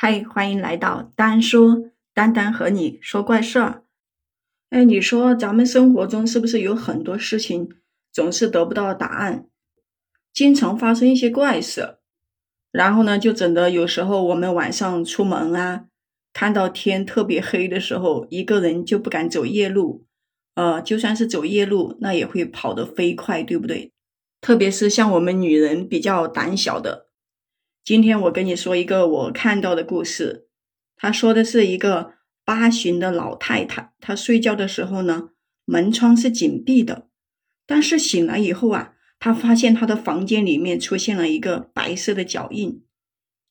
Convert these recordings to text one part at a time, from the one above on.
嗨，欢迎来到丹说，丹丹和你说怪事儿。哎，你说咱们生活中是不是有很多事情总是得不到答案，经常发生一些怪事？然后呢，就整得有时候我们晚上出门啊，看到天特别黑的时候，一个人就不敢走夜路。呃，就算是走夜路，那也会跑得飞快，对不对？特别是像我们女人比较胆小的。今天我跟你说一个我看到的故事。他说的是一个八旬的老太太，她睡觉的时候呢，门窗是紧闭的，但是醒来以后啊，她发现她的房间里面出现了一个白色的脚印，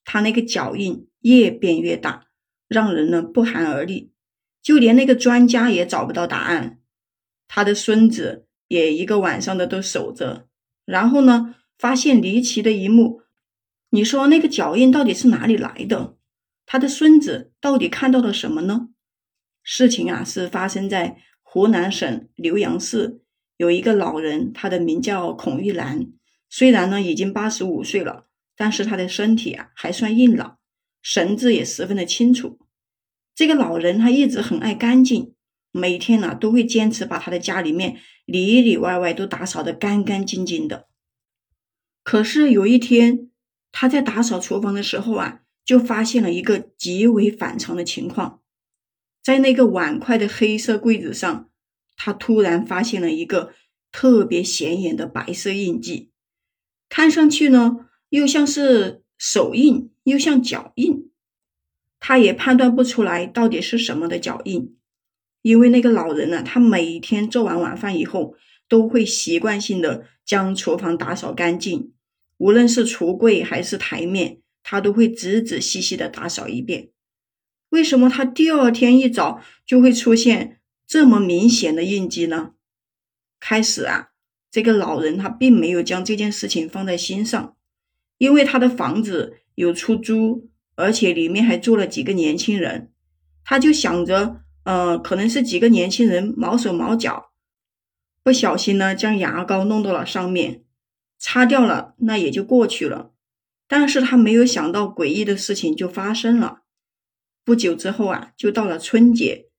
她那个脚印越变越大，让人呢不寒而栗，就连那个专家也找不到答案。他的孙子也一个晚上的都守着，然后呢，发现离奇的一幕。你说那个脚印到底是哪里来的？他的孙子到底看到了什么呢？事情啊是发生在湖南省浏阳市，有一个老人，他的名叫孔玉兰。虽然呢已经八十五岁了，但是他的身体啊还算硬朗，神志也十分的清楚。这个老人他一直很爱干净，每天呢都会坚持把他的家里面里里外外都打扫得干干净净的。可是有一天，他在打扫厨房的时候啊，就发现了一个极为反常的情况，在那个碗筷的黑色柜子上，他突然发现了一个特别显眼的白色印记，看上去呢又像是手印，又像脚印，他也判断不出来到底是什么的脚印，因为那个老人呢，他每天做完晚饭以后，都会习惯性的将厨房打扫干净。无论是橱柜还是台面，他都会仔仔细细的打扫一遍。为什么他第二天一早就会出现这么明显的印记呢？开始啊，这个老人他并没有将这件事情放在心上，因为他的房子有出租，而且里面还住了几个年轻人，他就想着，呃，可能是几个年轻人毛手毛脚，不小心呢将牙膏弄到了上面。擦掉了，那也就过去了。但是他没有想到，诡异的事情就发生了。不久之后啊，就到了春节，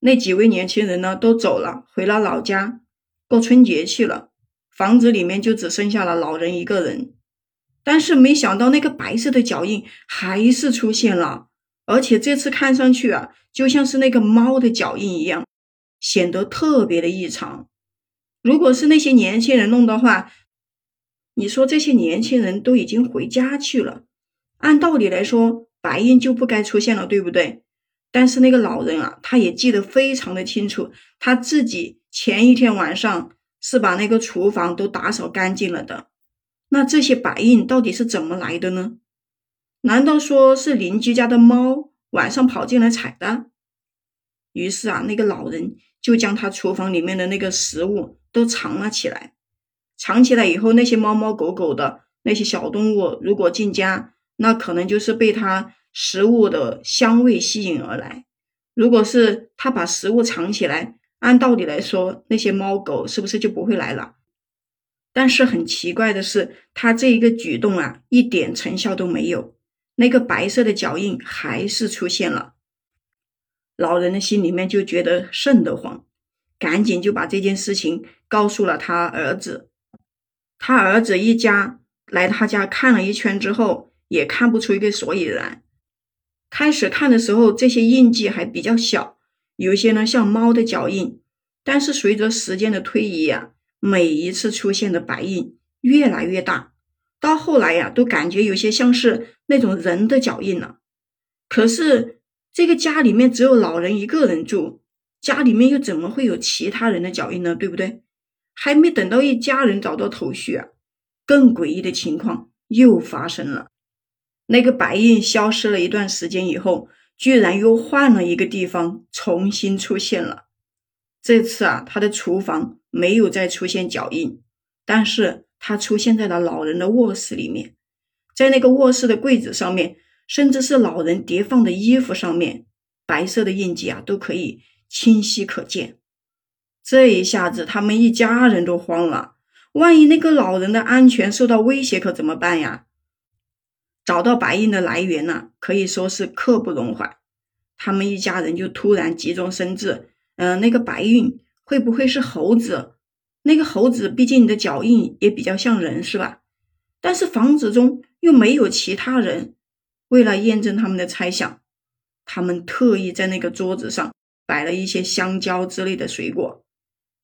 那几位年轻人呢都走了，回了老家过春节去了。房子里面就只剩下了老人一个人。但是没想到，那个白色的脚印还是出现了，而且这次看上去啊，就像是那个猫的脚印一样，显得特别的异常。如果是那些年轻人弄的话，你说这些年轻人都已经回家去了，按道理来说，白印就不该出现了，对不对？但是那个老人啊，他也记得非常的清楚，他自己前一天晚上是把那个厨房都打扫干净了的。那这些白印到底是怎么来的呢？难道说是邻居家的猫晚上跑进来踩的？于是啊，那个老人就将他厨房里面的那个食物都藏了起来。藏起来以后，那些猫猫狗狗的那些小动物，如果进家，那可能就是被它食物的香味吸引而来。如果是它把食物藏起来，按道理来说，那些猫狗是不是就不会来了？但是很奇怪的是，它这一个举动啊，一点成效都没有，那个白色的脚印还是出现了。老人的心里面就觉得瘆得慌，赶紧就把这件事情告诉了他儿子。他儿子一家来他家看了一圈之后，也看不出一个所以然。开始看的时候，这些印记还比较小，有些呢像猫的脚印。但是随着时间的推移呀，每一次出现的白印越来越大，到后来呀，都感觉有些像是那种人的脚印了。可是这个家里面只有老人一个人住，家里面又怎么会有其他人的脚印呢？对不对？还没等到一家人找到头绪啊，更诡异的情况又发生了。那个白印消失了一段时间以后，居然又换了一个地方重新出现了。这次啊，他的厨房没有再出现脚印，但是他出现在了老人的卧室里面，在那个卧室的柜子上面，甚至是老人叠放的衣服上面，白色的印记啊都可以清晰可见。这一下子，他们一家人都慌了。万一那个老人的安全受到威胁，可怎么办呀？找到白印的来源呢？可以说是刻不容缓。他们一家人就突然急中生智，嗯，那个白印会不会是猴子？那个猴子毕竟你的脚印也比较像人，是吧？但是房子中又没有其他人。为了验证他们的猜想，他们特意在那个桌子上摆了一些香蕉之类的水果，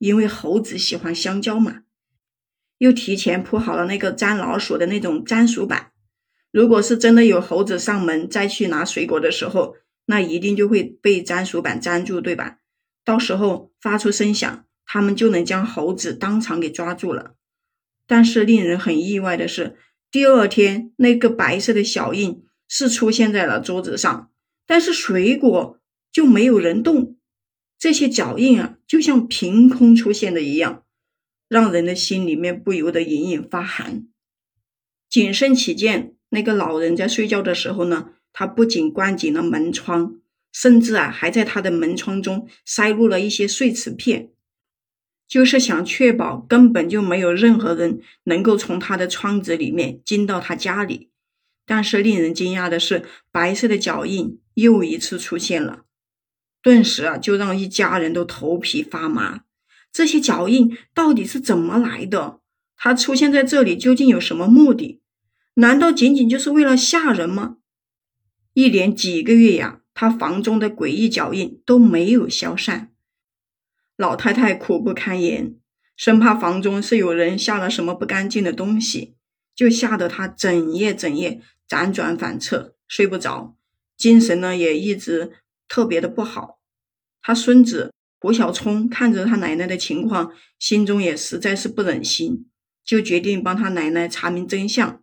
因为猴子喜欢香蕉嘛。又提前铺好了那个粘老鼠的那种粘鼠板。如果是真的有猴子上门再去拿水果的时候，那一定就会被粘鼠板粘住，对吧？到时候发出声响，他们就能将猴子当场给抓住了。但是令人很意外的是，第二天那个白色的小印。是出现在了桌子上，但是水果就没有人动，这些脚印啊，就像凭空出现的一样，让人的心里面不由得隐隐发寒。谨慎起见，那个老人在睡觉的时候呢，他不仅关紧了门窗，甚至啊，还在他的门窗中塞入了一些碎瓷片，就是想确保根本就没有任何人能够从他的窗子里面进到他家里。但是令人惊讶的是，白色的脚印又一次出现了，顿时啊，就让一家人都头皮发麻。这些脚印到底是怎么来的？它出现在这里究竟有什么目的？难道仅仅就是为了吓人吗？一连几个月呀，他房中的诡异脚印都没有消散。老太太苦不堪言，生怕房中是有人下了什么不干净的东西，就吓得她整夜整夜。辗转反侧，睡不着，精神呢也一直特别的不好。他孙子胡小聪看着他奶奶的情况，心中也实在是不忍心，就决定帮他奶奶查明真相。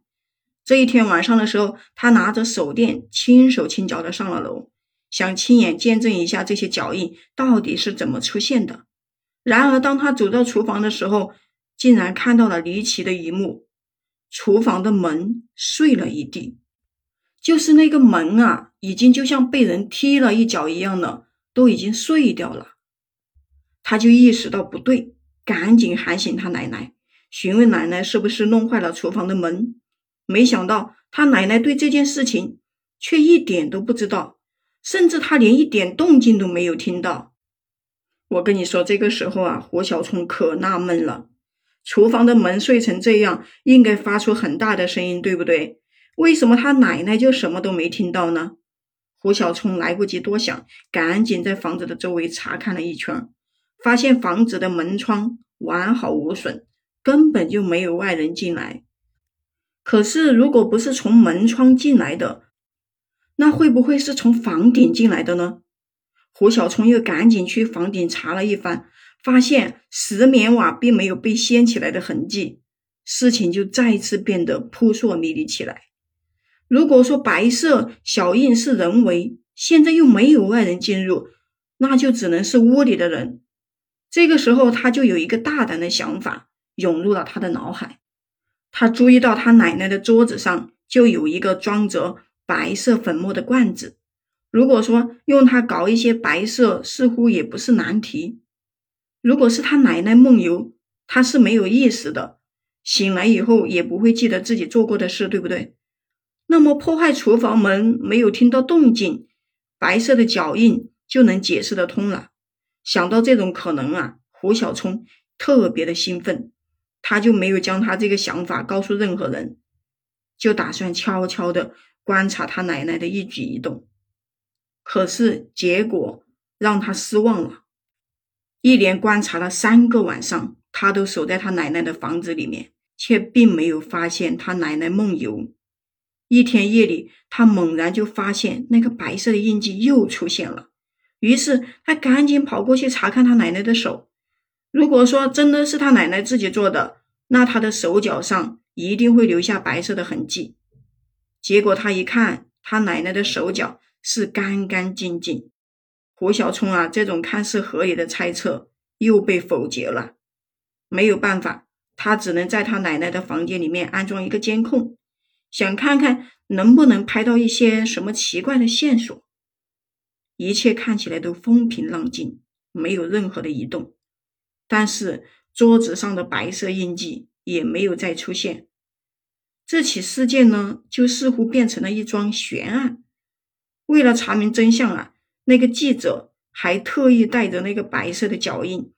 这一天晚上的时候，他拿着手电，轻手轻脚的上了楼，想亲眼见证一下这些脚印到底是怎么出现的。然而，当他走到厨房的时候，竟然看到了离奇的一幕。厨房的门碎了一地，就是那个门啊，已经就像被人踢了一脚一样的，都已经碎掉了。他就意识到不对，赶紧喊醒他奶奶，询问奶奶是不是弄坏了厨房的门。没想到他奶奶对这件事情却一点都不知道，甚至他连一点动静都没有听到。我跟你说，这个时候啊，胡小聪可纳闷了。厨房的门碎成这样，应该发出很大的声音，对不对？为什么他奶奶就什么都没听到呢？胡小聪来不及多想，赶紧在房子的周围查看了一圈，发现房子的门窗完好无损，根本就没有外人进来。可是，如果不是从门窗进来的，那会不会是从房顶进来的呢？胡小聪又赶紧去房顶查了一番。发现石棉瓦并没有被掀起来的痕迹，事情就再次变得扑朔迷离起来。如果说白色小印是人为，现在又没有外人进入，那就只能是屋里的人。这个时候，他就有一个大胆的想法涌入了他的脑海。他注意到他奶奶的桌子上就有一个装着白色粉末的罐子。如果说用它搞一些白色，似乎也不是难题。如果是他奶奶梦游，他是没有意识的，醒来以后也不会记得自己做过的事，对不对？那么破坏厨房门没有听到动静，白色的脚印就能解释得通了。想到这种可能啊，胡小聪特别的兴奋，他就没有将他这个想法告诉任何人，就打算悄悄的观察他奶奶的一举一动。可是结果让他失望了。一连观察了三个晚上，他都守在他奶奶的房子里面，却并没有发现他奶奶梦游。一天夜里，他猛然就发现那个白色的印记又出现了，于是他赶紧跑过去查看他奶奶的手。如果说真的是他奶奶自己做的，那他的手脚上一定会留下白色的痕迹。结果他一看，他奶奶的手脚是干干净净。胡小聪啊，这种看似合理的猜测又被否决了。没有办法，他只能在他奶奶的房间里面安装一个监控，想看看能不能拍到一些什么奇怪的线索。一切看起来都风平浪静，没有任何的移动，但是桌子上的白色印记也没有再出现。这起事件呢，就似乎变成了一桩悬案，为了查明真相啊，那个记者还特意带着那个白色的脚印，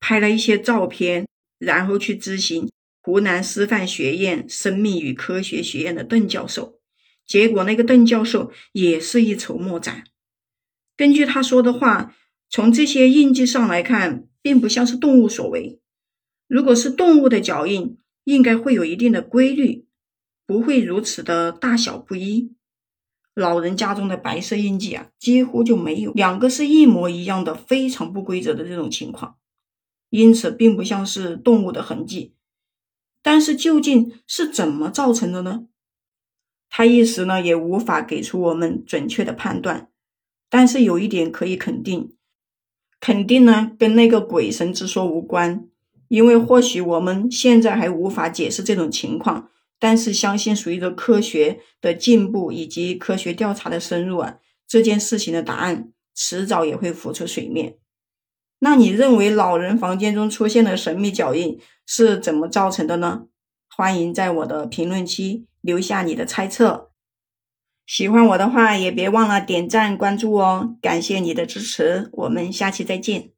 拍了一些照片，然后去咨询湖南师范学院生命与科学学院的邓教授。结果那个邓教授也是一筹莫展。根据他说的话，从这些印记上来看，并不像是动物所为。如果是动物的脚印，应该会有一定的规律，不会如此的大小不一。老人家中的白色印记啊，几乎就没有两个是一模一样的，非常不规则的这种情况，因此并不像是动物的痕迹。但是究竟是怎么造成的呢？他一时呢也无法给出我们准确的判断。但是有一点可以肯定，肯定呢跟那个鬼神之说无关，因为或许我们现在还无法解释这种情况。但是，相信随着科学的进步以及科学调查的深入啊，这件事情的答案迟早也会浮出水面。那你认为老人房间中出现的神秘脚印是怎么造成的呢？欢迎在我的评论区留下你的猜测。喜欢我的话，也别忘了点赞关注哦！感谢你的支持，我们下期再见。